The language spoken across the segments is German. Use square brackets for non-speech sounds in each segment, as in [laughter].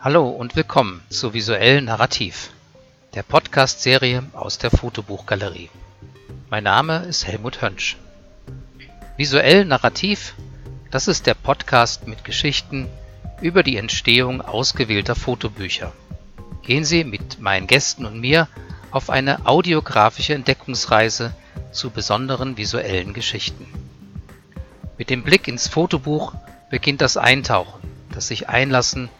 Hallo und willkommen zu Visuell Narrativ, der Podcast-Serie aus der Fotobuchgalerie. Mein Name ist Helmut Hönsch. Visuell Narrativ, das ist der Podcast mit Geschichten über die Entstehung ausgewählter Fotobücher. Gehen Sie mit meinen Gästen und mir auf eine audiografische Entdeckungsreise zu besonderen visuellen Geschichten. Mit dem Blick ins Fotobuch beginnt das Eintauchen, das sich einlassen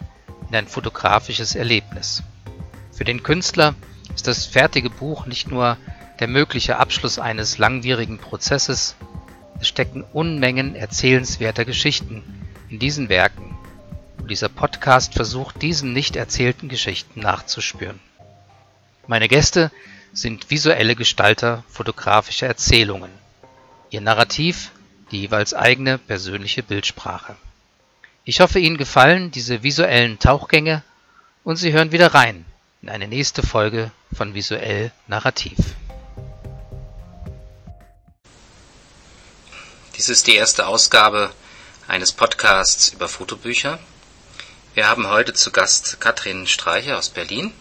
in ein fotografisches Erlebnis. Für den Künstler ist das fertige Buch nicht nur der mögliche Abschluss eines langwierigen Prozesses, es stecken Unmengen erzählenswerter Geschichten in diesen Werken und dieser Podcast versucht diesen nicht erzählten Geschichten nachzuspüren. Meine Gäste sind visuelle Gestalter fotografischer Erzählungen. Ihr Narrativ die jeweils eigene persönliche Bildsprache. Ich hoffe, Ihnen gefallen diese visuellen Tauchgänge und Sie hören wieder rein in eine nächste Folge von Visuell Narrativ. Dies ist die erste Ausgabe eines Podcasts über Fotobücher. Wir haben heute zu Gast Katrin Streicher aus Berlin.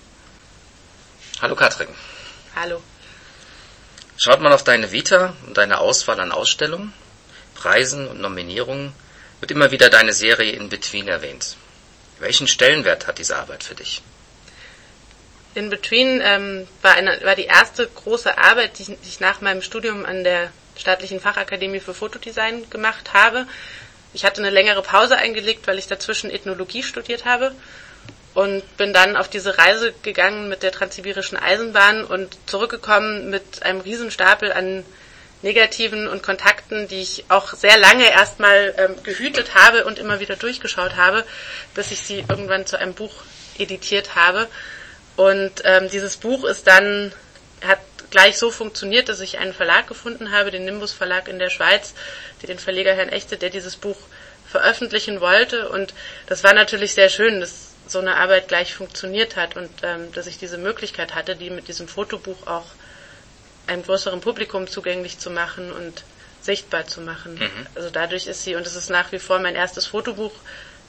Hallo Katrin. Hallo. Schaut man auf deine Vita und deine Auswahl an Ausstellungen, Preisen und Nominierungen wird immer wieder deine Serie In Between erwähnt. Welchen Stellenwert hat diese Arbeit für dich? In Between ähm, war, eine, war die erste große Arbeit, die ich, die ich nach meinem Studium an der Staatlichen Fachakademie für Fotodesign gemacht habe. Ich hatte eine längere Pause eingelegt, weil ich dazwischen Ethnologie studiert habe und bin dann auf diese Reise gegangen mit der Transsibirischen Eisenbahn und zurückgekommen mit einem Riesenstapel an Negativen und Kontakten, die ich auch sehr lange erstmal ähm, gehütet habe und immer wieder durchgeschaut habe, bis ich sie irgendwann zu einem Buch editiert habe. Und ähm, dieses Buch ist dann, hat gleich so funktioniert, dass ich einen Verlag gefunden habe, den Nimbus Verlag in der Schweiz, den Verleger Herrn Echte, der dieses Buch veröffentlichen wollte. Und das war natürlich sehr schön, dass so eine Arbeit gleich funktioniert hat und ähm, dass ich diese Möglichkeit hatte, die mit diesem Fotobuch auch einem größeren Publikum zugänglich zu machen und sichtbar zu machen. Mhm. Also dadurch ist sie, und es ist nach wie vor mein erstes Fotobuch.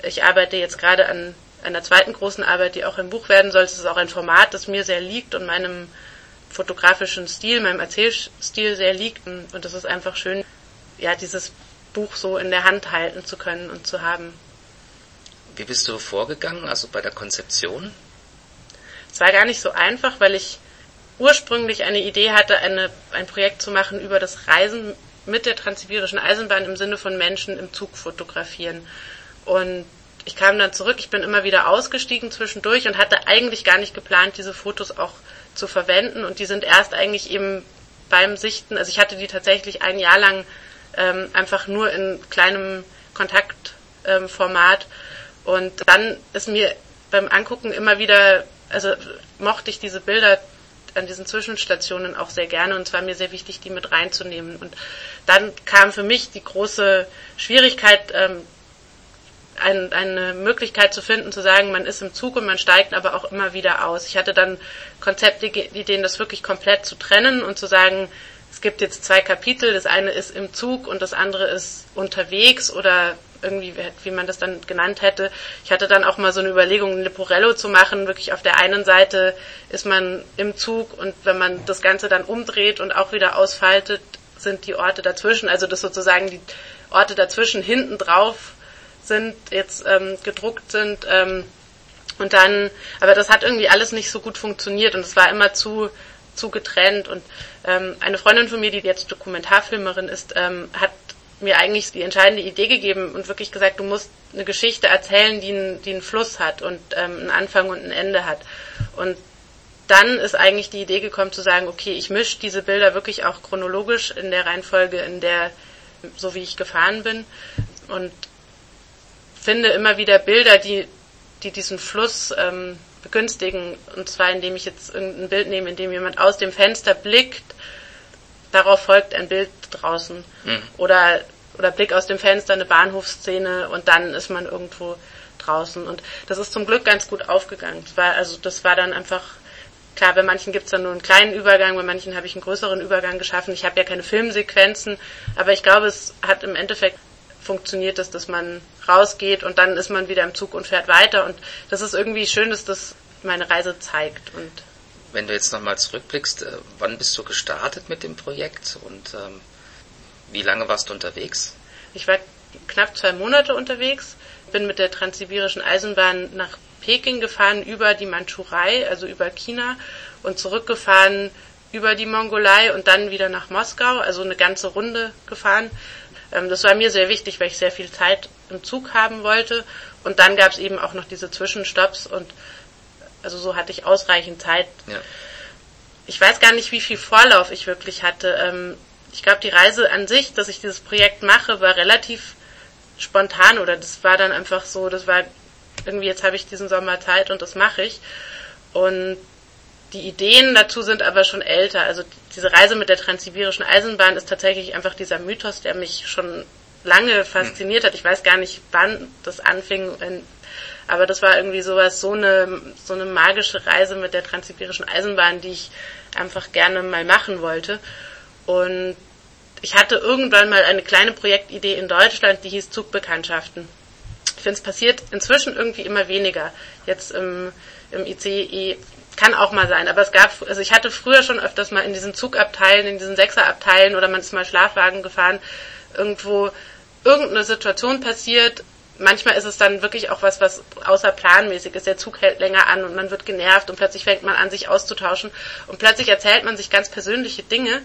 Ich arbeite jetzt gerade an einer zweiten großen Arbeit, die auch ein Buch werden soll. Es ist auch ein Format, das mir sehr liegt und meinem fotografischen Stil, meinem Erzählstil sehr liegt. Und es ist einfach schön, ja, dieses Buch so in der Hand halten zu können und zu haben. Wie bist du vorgegangen, also bei der Konzeption? Es war gar nicht so einfach, weil ich ursprünglich eine Idee hatte, eine, ein Projekt zu machen über das Reisen mit der Transsibirischen Eisenbahn im Sinne von Menschen im Zug fotografieren. Und ich kam dann zurück, ich bin immer wieder ausgestiegen zwischendurch und hatte eigentlich gar nicht geplant, diese Fotos auch zu verwenden. Und die sind erst eigentlich eben beim Sichten, also ich hatte die tatsächlich ein Jahr lang ähm, einfach nur in kleinem Kontaktformat. Ähm, und dann ist mir beim Angucken immer wieder, also mochte ich diese Bilder an diesen Zwischenstationen auch sehr gerne und es war mir sehr wichtig, die mit reinzunehmen. Und dann kam für mich die große Schwierigkeit, ähm, ein, eine Möglichkeit zu finden, zu sagen, man ist im Zug und man steigt aber auch immer wieder aus. Ich hatte dann Konzeptideen, das wirklich komplett zu trennen und zu sagen, es gibt jetzt zwei Kapitel, das eine ist im Zug und das andere ist unterwegs oder irgendwie, wie man das dann genannt hätte. Ich hatte dann auch mal so eine Überlegung, ein Leporello zu machen. Wirklich auf der einen Seite ist man im Zug und wenn man das Ganze dann umdreht und auch wieder ausfaltet, sind die Orte dazwischen, also dass sozusagen die Orte dazwischen hinten drauf sind, jetzt ähm, gedruckt sind. Ähm, und dann, aber das hat irgendwie alles nicht so gut funktioniert und es war immer zu zu getrennt. Und ähm, eine Freundin von mir, die jetzt Dokumentarfilmerin ist, ähm, hat mir eigentlich die entscheidende Idee gegeben und wirklich gesagt, du musst eine Geschichte erzählen, die, einen, die einen Fluss hat und ähm, einen Anfang und ein Ende hat. Und dann ist eigentlich die Idee gekommen zu sagen, okay, ich mische diese Bilder wirklich auch chronologisch in der Reihenfolge, in der, so wie ich gefahren bin und finde immer wieder Bilder, die, die diesen Fluss ähm, begünstigen. Und zwar indem ich jetzt irgendein Bild nehme, in dem jemand aus dem Fenster blickt darauf folgt ein Bild draußen. Mhm. Oder, oder Blick aus dem Fenster, eine Bahnhofsszene und dann ist man irgendwo draußen. Und das ist zum Glück ganz gut aufgegangen. Das war, also das war dann einfach, klar, bei manchen gibt es dann nur einen kleinen Übergang, bei manchen habe ich einen größeren Übergang geschaffen. Ich habe ja keine Filmsequenzen, aber ich glaube, es hat im Endeffekt funktioniert es, dass man rausgeht und dann ist man wieder im Zug und fährt weiter. Und das ist irgendwie schön, dass das meine Reise zeigt. Und Wenn du jetzt nochmal zurückblickst, äh, wann bist du gestartet mit dem Projekt und ähm, wie lange warst du unterwegs? Ich war knapp zwei Monate unterwegs, bin mit der Transsibirischen Eisenbahn nach Peking gefahren über die Mandschurei, also über China und zurückgefahren über die Mongolei und dann wieder nach Moskau, also eine ganze Runde gefahren. Ähm, das war mir sehr wichtig, weil ich sehr viel Zeit im Zug haben wollte. Und dann gab es eben auch noch diese Zwischenstopps und also so hatte ich ausreichend Zeit. Ja. Ich weiß gar nicht, wie viel Vorlauf ich wirklich hatte. Ich glaube, die Reise an sich, dass ich dieses Projekt mache, war relativ spontan oder das war dann einfach so, das war irgendwie, jetzt habe ich diesen Sommer Zeit und das mache ich. Und die Ideen dazu sind aber schon älter. Also diese Reise mit der transsibirischen Eisenbahn ist tatsächlich einfach dieser Mythos, der mich schon lange fasziniert hat. Ich weiß gar nicht, wann das anfing, aber das war irgendwie sowas, so eine, so eine magische Reise mit der transsibirischen Eisenbahn, die ich einfach gerne mal machen wollte. Und ich hatte irgendwann mal eine kleine Projektidee in Deutschland, die hieß Zugbekanntschaften. Ich finde, es passiert inzwischen irgendwie immer weniger. Jetzt im, im ICE kann auch mal sein, aber es gab, also ich hatte früher schon öfters mal in diesen Zugabteilen, in diesen Sechserabteilen oder man ist mal Schlafwagen gefahren, irgendwo irgendeine Situation passiert. Manchmal ist es dann wirklich auch was, was außerplanmäßig ist. Der Zug hält länger an und man wird genervt und plötzlich fängt man an, sich auszutauschen und plötzlich erzählt man sich ganz persönliche Dinge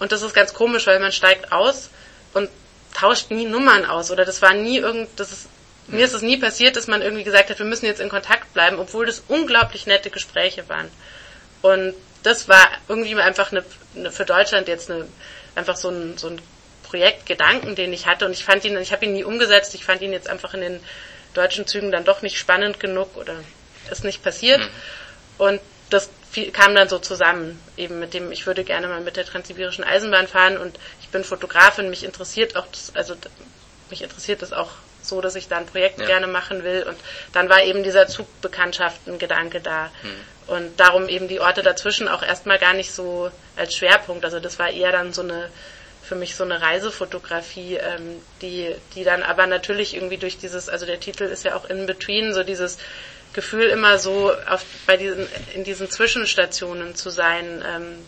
und das ist ganz komisch, weil man steigt aus und tauscht nie Nummern aus oder das war nie irgend, das ist mir ist es nie passiert, dass man irgendwie gesagt hat, wir müssen jetzt in Kontakt bleiben, obwohl das unglaublich nette Gespräche waren. Und das war irgendwie einfach eine, eine für Deutschland jetzt eine, einfach so ein, so ein Projektgedanken, den ich hatte. Und ich fand ihn, ich habe ihn nie umgesetzt. Ich fand ihn jetzt einfach in den deutschen Zügen dann doch nicht spannend genug oder ist nicht passiert. Mhm. Und das kam dann so zusammen, eben mit dem, ich würde gerne mal mit der Transsibirischen Eisenbahn fahren und ich bin Fotografin, mich interessiert auch, das, also mich interessiert das auch so, dass ich da ein Projekt ja. gerne machen will. Und dann war eben dieser Zugbekanntschaften-Gedanke da. Mhm. Und darum eben die Orte dazwischen auch erstmal gar nicht so als Schwerpunkt. Also das war eher dann so eine, für mich so eine Reisefotografie, ähm, die, die dann aber natürlich irgendwie durch dieses, also der Titel ist ja auch in between, so dieses Gefühl immer so auf, bei diesen, in diesen Zwischenstationen zu sein, ähm,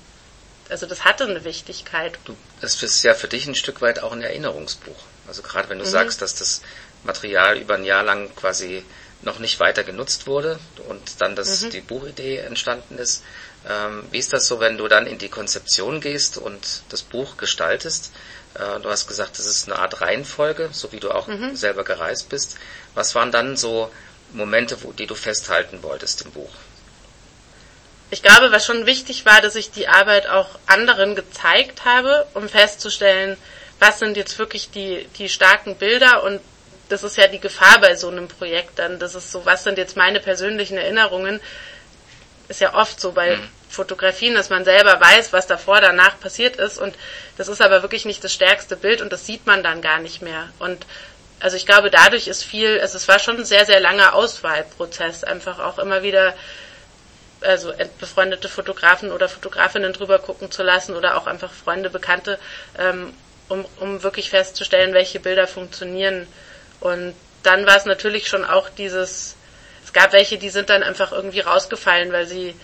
also das hatte eine Wichtigkeit. Du, das ist ja für dich ein Stück weit auch ein Erinnerungsbuch. Also gerade wenn du mhm. sagst, dass das Material über ein Jahr lang quasi noch nicht weiter genutzt wurde und dann das, mhm. die Buchidee entstanden ist. Ähm, wie ist das so, wenn du dann in die Konzeption gehst und das Buch gestaltest? Äh, du hast gesagt, das ist eine Art Reihenfolge, so wie du auch mhm. selber gereist bist. Was waren dann so Momente, wo, die du festhalten wolltest im Buch? Ich glaube, was schon wichtig war, dass ich die Arbeit auch anderen gezeigt habe, um festzustellen, was sind jetzt wirklich die, die starken Bilder und das ist ja die Gefahr bei so einem Projekt dann. Das ist so, was sind jetzt meine persönlichen Erinnerungen? Ist ja oft so bei mhm. Fotografien, dass man selber weiß, was davor, danach passiert ist und das ist aber wirklich nicht das stärkste Bild und das sieht man dann gar nicht mehr. Und also ich glaube, dadurch ist viel, also es war schon ein sehr, sehr langer Auswahlprozess, einfach auch immer wieder also befreundete Fotografen oder Fotografinnen drüber gucken zu lassen oder auch einfach Freunde, Bekannte, ähm, um, um wirklich festzustellen, welche Bilder funktionieren. Und dann war es natürlich schon auch dieses, es gab welche, die sind dann einfach irgendwie rausgefallen, weil sie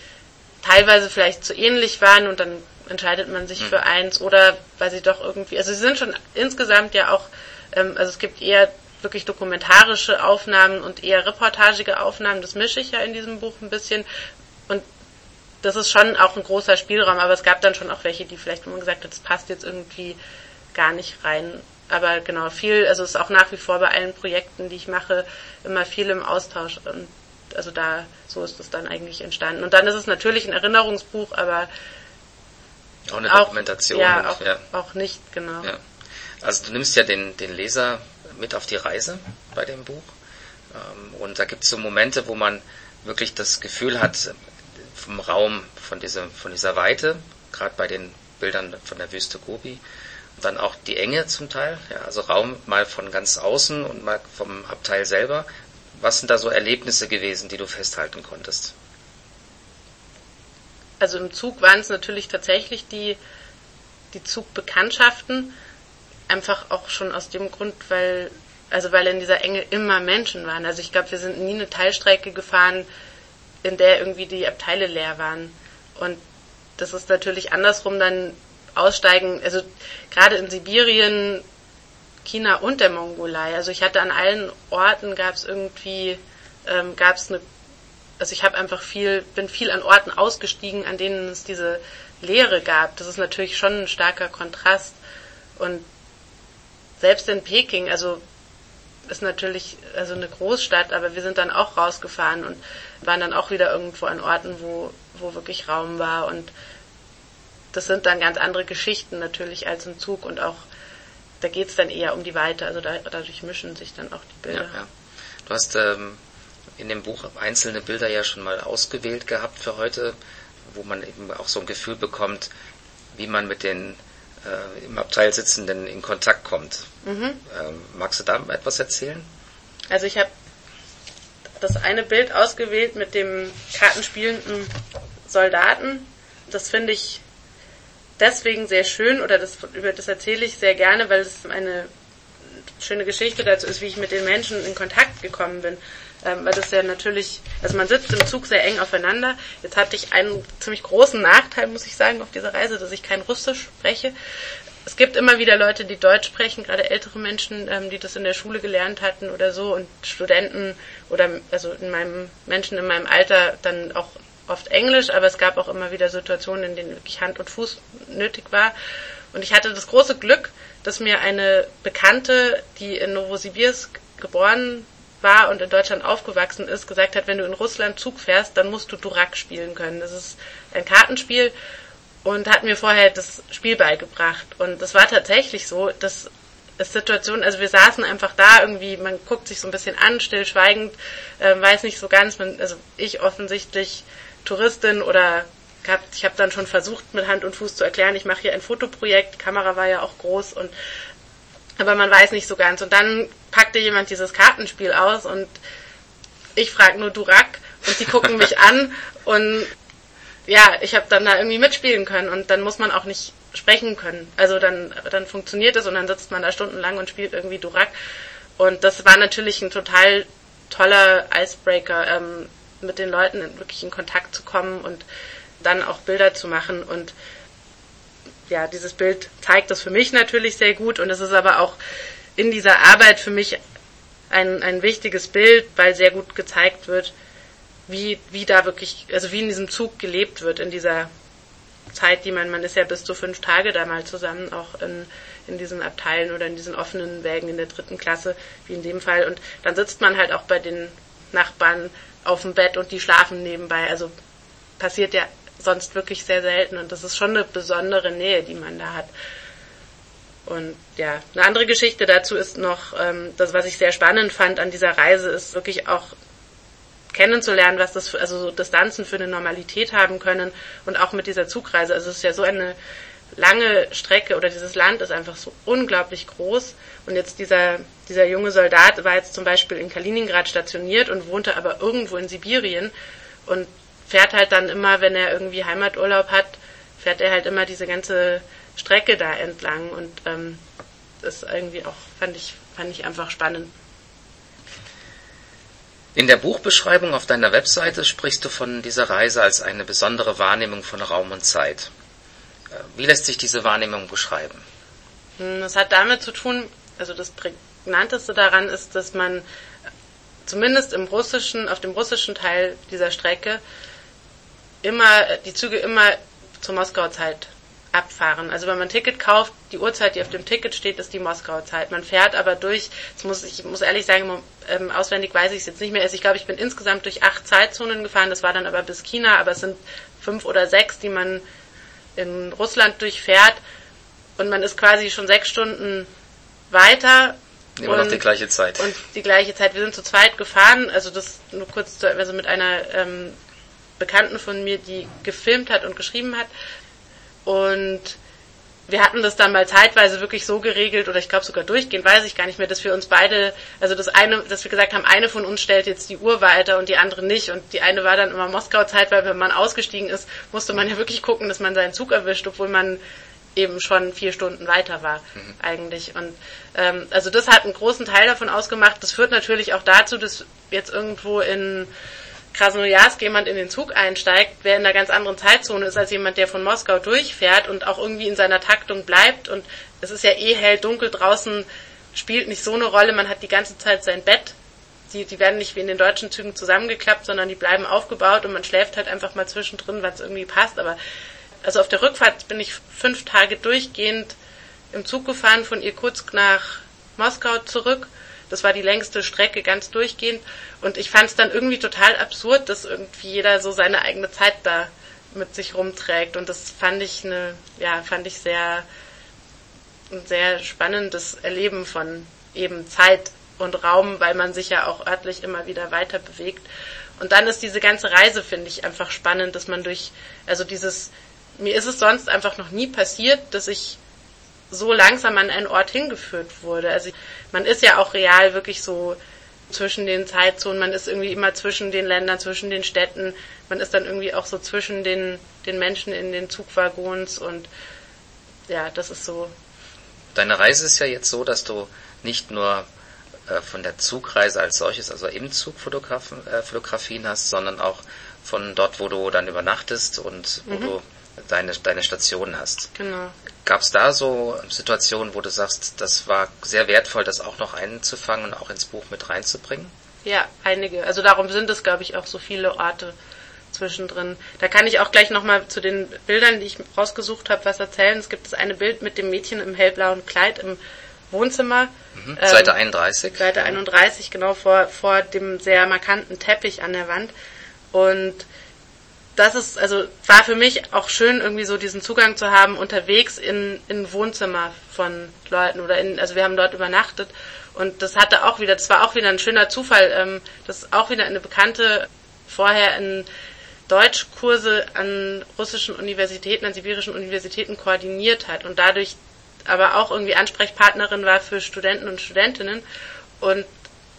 teilweise vielleicht zu ähnlich waren und dann entscheidet man sich mhm. für eins oder weil sie doch irgendwie, also sie sind schon insgesamt ja auch, ähm, also es gibt eher wirklich dokumentarische Aufnahmen und eher reportagige Aufnahmen, das mische ich ja in diesem Buch ein bisschen und das ist schon auch ein großer Spielraum, aber es gab dann schon auch welche, die vielleicht, wo man gesagt hat, das passt jetzt irgendwie gar nicht rein aber genau, viel, also es ist auch nach wie vor bei allen Projekten, die ich mache, immer viel im Austausch. Und also da, so ist es dann eigentlich entstanden. Und dann ist es natürlich ein Erinnerungsbuch, aber auch eine auch, Dokumentation. Ja, und, auch, ja, auch, nicht, genau. Ja. Also du nimmst ja den, den Leser mit auf die Reise bei dem Buch. Ähm, und da gibt es so Momente, wo man wirklich das Gefühl hat, vom Raum, von dieser, von dieser Weite, gerade bei den Bildern von der Wüste Gobi, dann auch die Enge zum Teil, ja, also Raum mal von ganz außen und mal vom Abteil selber. Was sind da so Erlebnisse gewesen, die du festhalten konntest? Also im Zug waren es natürlich tatsächlich die, die Zugbekanntschaften. Einfach auch schon aus dem Grund, weil, also weil in dieser Enge immer Menschen waren. Also ich glaube, wir sind nie eine Teilstrecke gefahren, in der irgendwie die Abteile leer waren. Und das ist natürlich andersrum dann aussteigen, also gerade in Sibirien, China und der Mongolei. Also ich hatte an allen Orten gab es irgendwie, ähm, gab es eine, also ich habe einfach viel, bin viel an Orten ausgestiegen, an denen es diese Leere gab. Das ist natürlich schon ein starker Kontrast. Und selbst in Peking, also ist natürlich also eine Großstadt, aber wir sind dann auch rausgefahren und waren dann auch wieder irgendwo an Orten, wo, wo wirklich Raum war und das sind dann ganz andere Geschichten natürlich als im Zug und auch da geht es dann eher um die Weite, also da, dadurch mischen sich dann auch die Bilder. Ja, ja. Du hast ähm, in dem Buch einzelne Bilder ja schon mal ausgewählt gehabt für heute, wo man eben auch so ein Gefühl bekommt, wie man mit den äh, im Abteil Sitzenden in Kontakt kommt. Mhm. Ähm, magst du da etwas erzählen? Also ich habe das eine Bild ausgewählt mit dem kartenspielenden Soldaten. Das finde ich deswegen sehr schön oder das, über das erzähle ich sehr gerne, weil es eine schöne Geschichte dazu ist, wie ich mit den Menschen in Kontakt gekommen bin. Ähm, weil das ja natürlich, also man sitzt im Zug sehr eng aufeinander. Jetzt hatte ich einen ziemlich großen Nachteil, muss ich sagen, auf dieser Reise, dass ich kein Russisch spreche. Es gibt immer wieder Leute, die Deutsch sprechen, gerade ältere Menschen, ähm, die das in der Schule gelernt hatten oder so und Studenten oder also in meinem Menschen in meinem Alter dann auch oft Englisch, aber es gab auch immer wieder Situationen, in denen wirklich Hand und Fuß nötig war. Und ich hatte das große Glück, dass mir eine Bekannte, die in Novosibirsk geboren war und in Deutschland aufgewachsen ist, gesagt hat, wenn du in Russland Zug fährst, dann musst du Durak spielen können. Das ist ein Kartenspiel und hat mir vorher das Spiel beigebracht. Und das war tatsächlich so, dass es Situationen, also wir saßen einfach da irgendwie, man guckt sich so ein bisschen an, stillschweigend, äh, weiß nicht so ganz, man, also ich offensichtlich Touristin oder ich habe dann schon versucht, mit Hand und Fuß zu erklären, ich mache hier ein Fotoprojekt, die Kamera war ja auch groß und aber man weiß nicht so ganz. Und dann packte jemand dieses Kartenspiel aus und ich frage nur Durak und sie gucken mich [laughs] an und ja, ich habe dann da irgendwie mitspielen können und dann muss man auch nicht sprechen können. Also dann, dann funktioniert es und dann sitzt man da stundenlang und spielt irgendwie Durak. Und das war natürlich ein total toller Icebreaker, ähm, mit den Leuten wirklich in Kontakt zu kommen und dann auch Bilder zu machen. Und ja, dieses Bild zeigt das für mich natürlich sehr gut und es ist aber auch in dieser Arbeit für mich ein, ein wichtiges Bild, weil sehr gut gezeigt wird, wie, wie da wirklich, also wie in diesem Zug gelebt wird, in dieser Zeit, die man, man ist ja bis zu fünf Tage da mal zusammen, auch in, in diesen Abteilen oder in diesen offenen Wägen in der dritten Klasse, wie in dem Fall. Und dann sitzt man halt auch bei den Nachbarn auf dem Bett und die schlafen nebenbei. Also passiert ja sonst wirklich sehr selten und das ist schon eine besondere Nähe, die man da hat. Und ja, eine andere Geschichte dazu ist noch, ähm, das, was ich sehr spannend fand an dieser Reise, ist wirklich auch kennenzulernen, was das für, also so Distanzen für eine Normalität haben können und auch mit dieser Zugreise. Also es ist ja so eine lange Strecke oder dieses Land ist einfach so unglaublich groß. Und jetzt dieser, dieser junge Soldat war jetzt zum Beispiel in Kaliningrad stationiert und wohnte aber irgendwo in Sibirien und fährt halt dann immer, wenn er irgendwie Heimaturlaub hat, fährt er halt immer diese ganze Strecke da entlang und ähm, das irgendwie auch fand ich fand ich einfach spannend. In der Buchbeschreibung auf deiner Webseite sprichst du von dieser Reise als eine besondere Wahrnehmung von Raum und Zeit. Äh, wie lässt sich diese Wahrnehmung beschreiben? Hm, das hat damit zu tun, also das prägnanteste daran ist, dass man zumindest im russischen, auf dem russischen Teil dieser Strecke immer, die Züge immer zur Moskauer Zeit abfahren. Also wenn man ein Ticket kauft, die Uhrzeit, die auf dem Ticket steht, ist die Moskauer Zeit. Man fährt aber durch, jetzt muss ich muss ehrlich sagen, ähm, auswendig weiß ich es jetzt nicht mehr. Also ich glaube, ich bin insgesamt durch acht Zeitzonen gefahren, das war dann aber bis China, aber es sind fünf oder sechs, die man in Russland durchfährt und man ist quasi schon sechs Stunden weiter. Immer und, noch die gleiche Zeit. Und die gleiche Zeit. Wir sind zu zweit gefahren, also das nur kurz, zu, also mit einer ähm, Bekannten von mir, die gefilmt hat und geschrieben hat. Und wir hatten das dann mal zeitweise wirklich so geregelt oder ich glaube sogar durchgehend, weiß ich gar nicht mehr, dass wir uns beide, also das eine, dass wir gesagt haben, eine von uns stellt jetzt die Uhr weiter und die andere nicht und die eine war dann immer Moskau-Zeit, weil wenn man ausgestiegen ist, musste man ja wirklich gucken, dass man seinen Zug erwischt, obwohl man eben schon vier Stunden weiter war mhm. eigentlich. Und ähm, also das hat einen großen Teil davon ausgemacht. Das führt natürlich auch dazu, dass jetzt irgendwo in Krasnojarsk jemand in den Zug einsteigt, wer in einer ganz anderen Zeitzone ist als jemand, der von Moskau durchfährt und auch irgendwie in seiner Taktung bleibt. Und es ist ja eh hell, dunkel draußen, spielt nicht so eine Rolle. Man hat die ganze Zeit sein Bett. Die, die werden nicht wie in den deutschen Zügen zusammengeklappt, sondern die bleiben aufgebaut und man schläft halt einfach mal zwischendrin, weil es irgendwie passt. Aber also auf der Rückfahrt bin ich fünf Tage durchgehend im Zug gefahren von Irkutsk nach Moskau zurück. Das war die längste Strecke ganz durchgehend. Und ich fand es dann irgendwie total absurd, dass irgendwie jeder so seine eigene Zeit da mit sich rumträgt. Und das fand ich eine, ja, fand ich sehr, ein sehr spannendes Erleben von eben Zeit und Raum, weil man sich ja auch örtlich immer wieder weiter bewegt. Und dann ist diese ganze Reise, finde ich, einfach spannend, dass man durch, also dieses mir ist es sonst einfach noch nie passiert, dass ich so langsam an einen Ort hingeführt wurde. Also man ist ja auch real wirklich so zwischen den Zeitzonen, man ist irgendwie immer zwischen den Ländern, zwischen den Städten, man ist dann irgendwie auch so zwischen den, den Menschen in den Zugwaggons und ja, das ist so. Deine Reise ist ja jetzt so, dass du nicht nur äh, von der Zugreise als solches, also im Zug äh, Fotografien hast, sondern auch von dort, wo du dann übernachtest und wo mhm. du deine, deine Station hast. Genau. Gab es da so Situationen, wo du sagst, das war sehr wertvoll, das auch noch einzufangen und auch ins Buch mit reinzubringen? Ja, einige. Also darum sind es, glaube ich, auch so viele Orte zwischendrin. Da kann ich auch gleich nochmal zu den Bildern, die ich rausgesucht habe, was erzählen. Es gibt das eine Bild mit dem Mädchen im hellblauen Kleid im Wohnzimmer. Mhm. Seite 31. Ähm, Seite 31, genau vor, vor dem sehr markanten Teppich an der Wand. Und das ist, also war für mich auch schön, irgendwie so diesen Zugang zu haben, unterwegs in, in Wohnzimmer von Leuten oder in, also wir haben dort übernachtet und das hatte auch wieder, das war auch wieder ein schöner Zufall, ähm, dass auch wieder eine Bekannte vorher in Deutschkurse an russischen Universitäten, an sibirischen Universitäten koordiniert hat und dadurch aber auch irgendwie Ansprechpartnerin war für Studenten und Studentinnen und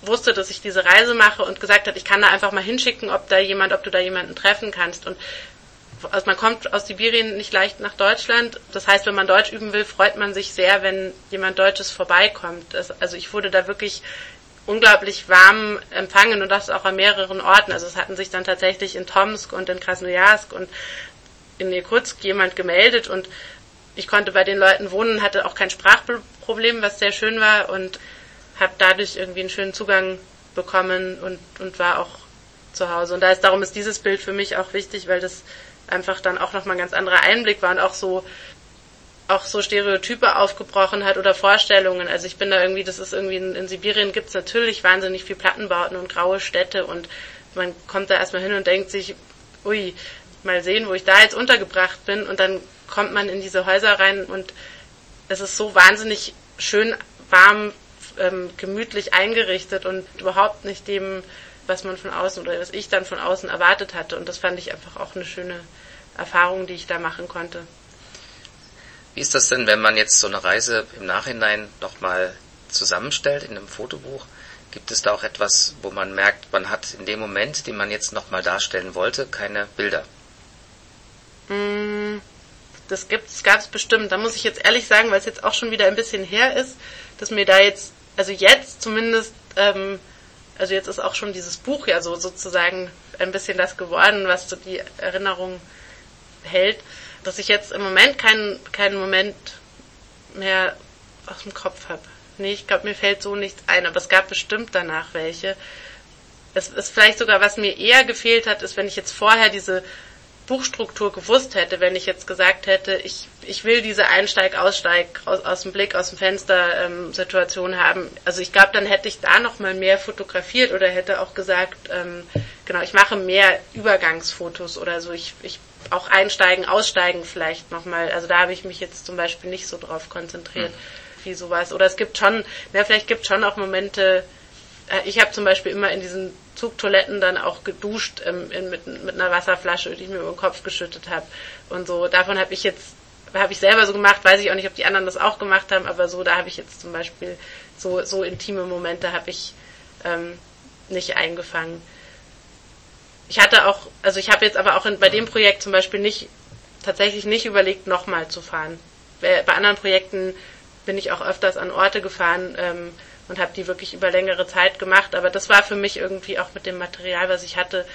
wusste, dass ich diese Reise mache und gesagt hat, ich kann da einfach mal hinschicken, ob da jemand, ob du da jemanden treffen kannst. Und also man kommt aus Sibirien nicht leicht nach Deutschland. Das heißt, wenn man Deutsch üben will, freut man sich sehr, wenn jemand Deutsches vorbeikommt. also ich wurde da wirklich unglaublich warm empfangen und das auch an mehreren Orten. Also es hatten sich dann tatsächlich in Tomsk und in Krasnojarsk und in Irkutsk jemand gemeldet und ich konnte bei den Leuten wohnen, hatte auch kein Sprachproblem, was sehr schön war und habe dadurch irgendwie einen schönen Zugang bekommen und, und war auch zu Hause. Und da ist, darum ist dieses Bild für mich auch wichtig, weil das einfach dann auch nochmal ein ganz anderer Einblick war und auch so, auch so Stereotype aufgebrochen hat oder Vorstellungen. Also ich bin da irgendwie, das ist irgendwie in, in Sibirien gibt's natürlich wahnsinnig viel Plattenbauten und graue Städte und man kommt da erstmal hin und denkt sich, ui, mal sehen, wo ich da jetzt untergebracht bin und dann kommt man in diese Häuser rein und es ist so wahnsinnig schön warm ähm, gemütlich eingerichtet und überhaupt nicht dem, was man von außen oder was ich dann von außen erwartet hatte. Und das fand ich einfach auch eine schöne Erfahrung, die ich da machen konnte. Wie ist das denn, wenn man jetzt so eine Reise im Nachhinein nochmal zusammenstellt in einem Fotobuch? Gibt es da auch etwas, wo man merkt, man hat in dem Moment, den man jetzt nochmal darstellen wollte, keine Bilder? Mm, das das gab es bestimmt. Da muss ich jetzt ehrlich sagen, weil es jetzt auch schon wieder ein bisschen her ist, dass mir da jetzt also jetzt zumindest, ähm, also jetzt ist auch schon dieses Buch ja so sozusagen ein bisschen das geworden, was so die Erinnerung hält, dass ich jetzt im Moment keinen keinen Moment mehr aus dem Kopf habe. Nee, ich glaube, mir fällt so nichts ein, aber es gab bestimmt danach welche. Es ist vielleicht sogar, was mir eher gefehlt hat, ist, wenn ich jetzt vorher diese Buchstruktur gewusst hätte, wenn ich jetzt gesagt hätte, ich, ich will diese Einsteig-Aussteig aus, aus dem Blick, aus dem Fenster ähm, Situation haben. Also ich glaube, dann hätte ich da noch mal mehr fotografiert oder hätte auch gesagt, ähm, genau, ich mache mehr Übergangsfotos oder so. Ich, ich auch einsteigen, aussteigen vielleicht noch mal. Also da habe ich mich jetzt zum Beispiel nicht so drauf konzentriert, mhm. wie sowas. Oder es gibt schon, na, vielleicht gibt es schon auch Momente, äh, ich habe zum Beispiel immer in diesen Zugtoiletten dann auch geduscht ähm, in, mit, mit einer Wasserflasche, die ich mir über den Kopf geschüttet habe. Und so, davon habe ich jetzt, habe ich selber so gemacht, weiß ich auch nicht, ob die anderen das auch gemacht haben, aber so, da habe ich jetzt zum Beispiel so, so intime Momente habe ich ähm, nicht eingefangen. Ich hatte auch, also ich habe jetzt aber auch in, bei dem Projekt zum Beispiel nicht, tatsächlich nicht überlegt, nochmal zu fahren. bei anderen Projekten bin ich auch öfters an Orte gefahren ähm, und habe die wirklich über längere Zeit gemacht. Aber das war für mich irgendwie auch mit dem Material, was ich hatte,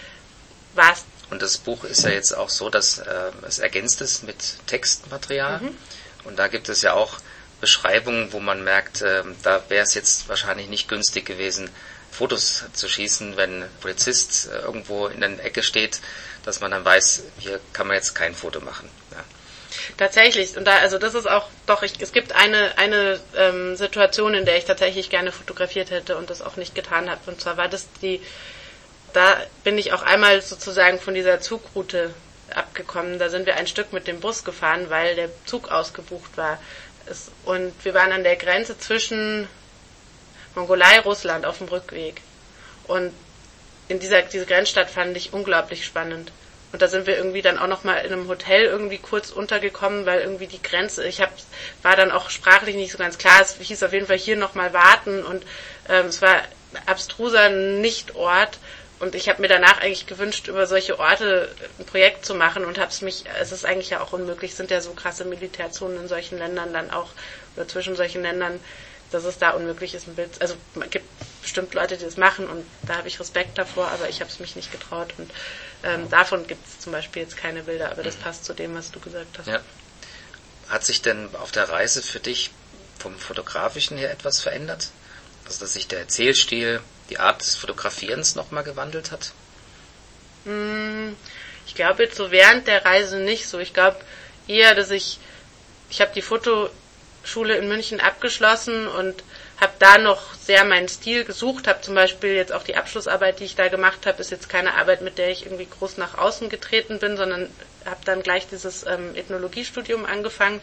war es. Und das Buch ist ja jetzt auch so, dass äh, es ergänzt ist mit Textmaterial. Mhm. Und da gibt es ja auch Beschreibungen, wo man merkt, äh, da wäre es jetzt wahrscheinlich nicht günstig gewesen, Fotos zu schießen, wenn ein Polizist äh, irgendwo in der Ecke steht, dass man dann weiß, hier kann man jetzt kein Foto machen. Tatsächlich, und da, also das ist auch, doch, ich, es gibt eine, eine ähm, Situation, in der ich tatsächlich gerne fotografiert hätte und das auch nicht getan habe. Und zwar war das die, da bin ich auch einmal sozusagen von dieser Zugroute abgekommen. Da sind wir ein Stück mit dem Bus gefahren, weil der Zug ausgebucht war. Und wir waren an der Grenze zwischen Mongolei, Russland auf dem Rückweg. Und in dieser diese Grenzstadt fand ich unglaublich spannend. Und da sind wir irgendwie dann auch noch mal in einem Hotel irgendwie kurz untergekommen, weil irgendwie die Grenze, ich hab, war dann auch sprachlich nicht so ganz klar. Es hieß auf jeden Fall hier noch mal warten und ähm, es war abstruser Nichtort. Und ich habe mir danach eigentlich gewünscht, über solche Orte ein Projekt zu machen und habe es mich, es ist eigentlich ja auch unmöglich, sind ja so krasse Militärzonen in solchen Ländern dann auch, oder zwischen solchen Ländern, dass es da unmöglich ist, ein Bild. Also es gibt bestimmt Leute, die das machen und da habe ich Respekt davor, aber ich habe es mich nicht getraut. Und ähm, davon gibt es zum Beispiel jetzt keine Bilder, aber das mhm. passt zu dem, was du gesagt hast. Ja. Hat sich denn auf der Reise für dich vom Fotografischen her etwas verändert? Also dass sich der Erzählstil, die Art des Fotografierens nochmal gewandelt hat? Hm, ich glaube jetzt so während der Reise nicht so. Ich glaube eher, dass ich, ich habe die Foto Schule in München abgeschlossen und habe da noch sehr meinen Stil gesucht, habe zum Beispiel jetzt auch die Abschlussarbeit, die ich da gemacht habe, ist jetzt keine Arbeit, mit der ich irgendwie groß nach außen getreten bin, sondern habe dann gleich dieses ähm, Ethnologiestudium angefangen.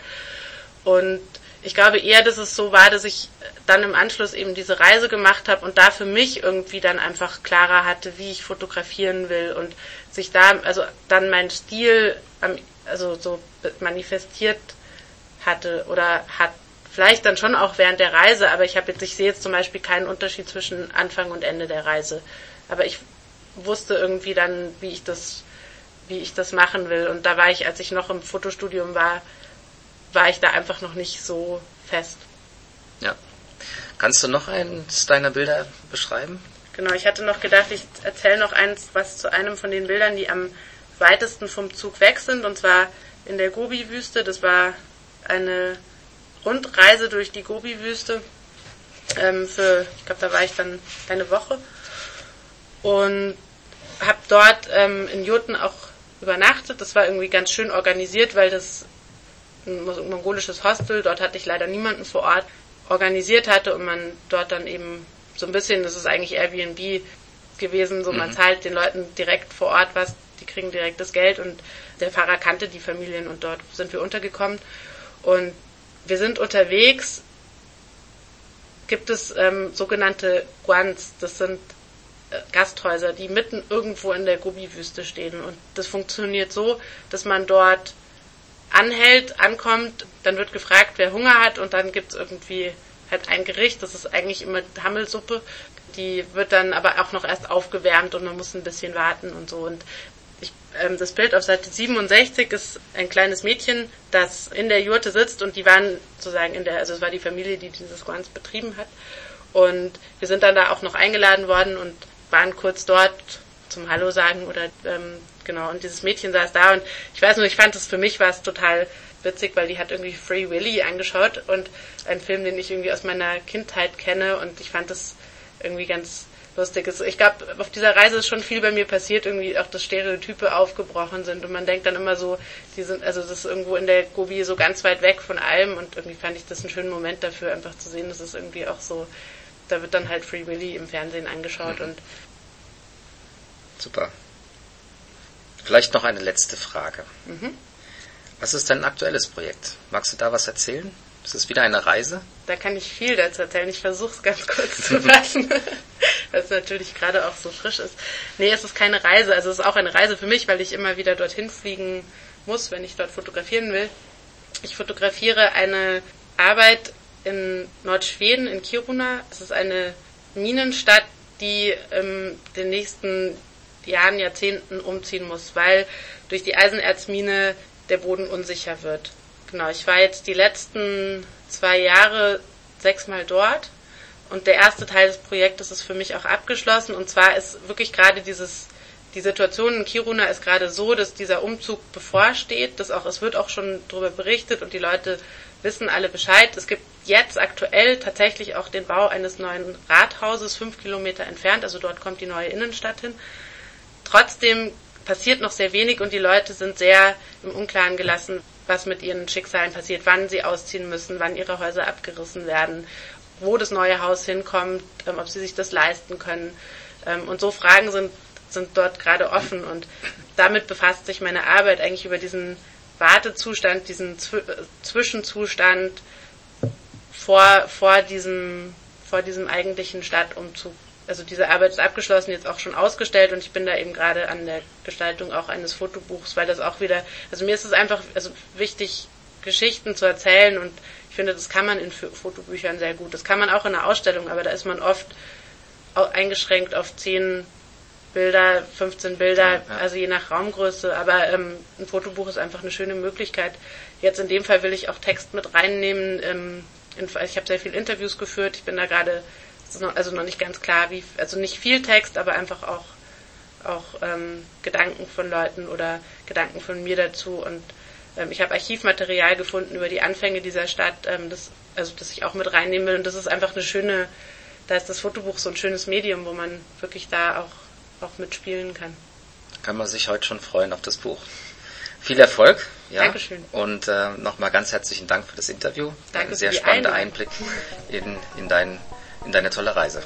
Und ich glaube eher, dass es so war, dass ich dann im Anschluss eben diese Reise gemacht habe und da für mich irgendwie dann einfach klarer hatte, wie ich fotografieren will und sich da, also dann mein Stil, also so manifestiert hatte oder hat vielleicht dann schon auch während der Reise, aber ich habe jetzt, ich sehe jetzt zum Beispiel keinen Unterschied zwischen Anfang und Ende der Reise. Aber ich wusste irgendwie dann, wie ich das, wie ich das machen will. Und da war ich, als ich noch im Fotostudium war, war ich da einfach noch nicht so fest. Ja. Kannst du noch eins deiner Bilder beschreiben? Genau, ich hatte noch gedacht, ich erzähle noch eins, was zu einem von den Bildern, die am weitesten vom Zug weg sind, und zwar in der Gobi-Wüste. Das war eine Rundreise durch die Gobi-Wüste ähm, für, ich glaube, da war ich dann eine Woche und habe dort ähm, in Jurten auch übernachtet. Das war irgendwie ganz schön organisiert, weil das ein mongolisches Hostel, dort hatte ich leider niemanden vor Ort, organisiert hatte und man dort dann eben so ein bisschen, das ist eigentlich Airbnb gewesen, so mhm. man zahlt den Leuten direkt vor Ort was, die kriegen direkt das Geld und der Fahrer kannte die Familien und dort sind wir untergekommen und wir sind unterwegs, gibt es ähm, sogenannte Guans, das sind äh, Gasthäuser, die mitten irgendwo in der Gobi-Wüste stehen. Und das funktioniert so, dass man dort anhält, ankommt, dann wird gefragt, wer Hunger hat und dann gibt es irgendwie halt ein Gericht, das ist eigentlich immer Hammelsuppe, die wird dann aber auch noch erst aufgewärmt und man muss ein bisschen warten und so. Und ich, ähm, das Bild auf Seite 67 ist ein kleines Mädchen, das in der Jurte sitzt und die waren sozusagen in der, also es war die Familie, die dieses Guans betrieben hat. Und wir sind dann da auch noch eingeladen worden und waren kurz dort zum Hallo sagen oder ähm, genau. Und dieses Mädchen saß da und ich weiß nur, ich fand es für mich war es total witzig, weil die hat irgendwie Free Willy angeschaut und ein Film, den ich irgendwie aus meiner Kindheit kenne und ich fand es irgendwie ganz lustig ist. Ich glaube, auf dieser Reise ist schon viel bei mir passiert, irgendwie auch, dass Stereotype aufgebrochen sind und man denkt dann immer so, die sind, also das ist irgendwo in der Gobi so ganz weit weg von allem und irgendwie fand ich das einen schönen Moment dafür, einfach zu sehen, dass es irgendwie auch so, da wird dann halt Free Willy im Fernsehen angeschaut mhm. und Super. Vielleicht noch eine letzte Frage. Mhm. Was ist dein aktuelles Projekt? Magst du da was erzählen? Ist es wieder eine Reise? Da kann ich viel dazu erzählen. Ich versuche es ganz [laughs] kurz zu fassen, [laughs] weil es natürlich gerade auch so frisch ist. Nee, es ist keine Reise. Also es ist auch eine Reise für mich, weil ich immer wieder dorthin fliegen muss, wenn ich dort fotografieren will. Ich fotografiere eine Arbeit in Nordschweden, in Kiruna. Es ist eine Minenstadt, die in den nächsten Jahren, Jahrzehnten umziehen muss, weil durch die Eisenerzmine der Boden unsicher wird Genau, ich war jetzt die letzten zwei Jahre sechsmal dort und der erste Teil des Projektes ist für mich auch abgeschlossen und zwar ist wirklich gerade dieses die Situation in Kiruna ist gerade so, dass dieser Umzug bevorsteht, dass auch es wird auch schon darüber berichtet und die Leute wissen alle Bescheid. Es gibt jetzt aktuell tatsächlich auch den Bau eines neuen Rathauses fünf Kilometer entfernt, also dort kommt die neue Innenstadt hin. Trotzdem passiert noch sehr wenig und die Leute sind sehr im Unklaren gelassen, was mit ihren Schicksalen passiert, wann sie ausziehen müssen, wann ihre Häuser abgerissen werden, wo das neue Haus hinkommt, ähm, ob sie sich das leisten können. Ähm, und so Fragen sind, sind dort gerade offen und damit befasst sich meine Arbeit eigentlich über diesen Wartezustand, diesen Zwischenzustand vor, vor, diesem, vor diesem eigentlichen Stadtumzug. Also diese Arbeit ist abgeschlossen, jetzt auch schon ausgestellt und ich bin da eben gerade an der Gestaltung auch eines Fotobuchs, weil das auch wieder, also mir ist es einfach also wichtig, Geschichten zu erzählen und ich finde, das kann man in Fotobüchern sehr gut. Das kann man auch in einer Ausstellung, aber da ist man oft eingeschränkt auf zehn Bilder, 15 Bilder, ja, ja. also je nach Raumgröße. Aber ähm, ein Fotobuch ist einfach eine schöne Möglichkeit. Jetzt in dem Fall will ich auch Text mit reinnehmen. Ähm, in, ich habe sehr viele Interviews geführt. Ich bin da gerade, also noch nicht ganz klar, wie, also nicht viel Text, aber einfach auch auch ähm, Gedanken von Leuten oder Gedanken von mir dazu. Und ich habe Archivmaterial gefunden über die Anfänge dieser Stadt, ähm, das, also das ich auch mit reinnehmen will. Und das ist einfach eine schöne, da ist das Fotobuch so ein schönes Medium, wo man wirklich da auch auch mitspielen kann. Kann man sich heute schon freuen auf das Buch. Viel Erfolg. Ja. Dankeschön. Und äh, nochmal ganz herzlichen Dank für das Interview. Danke Ein sehr spannender Einblick in, in, dein, in deine tolle Reise.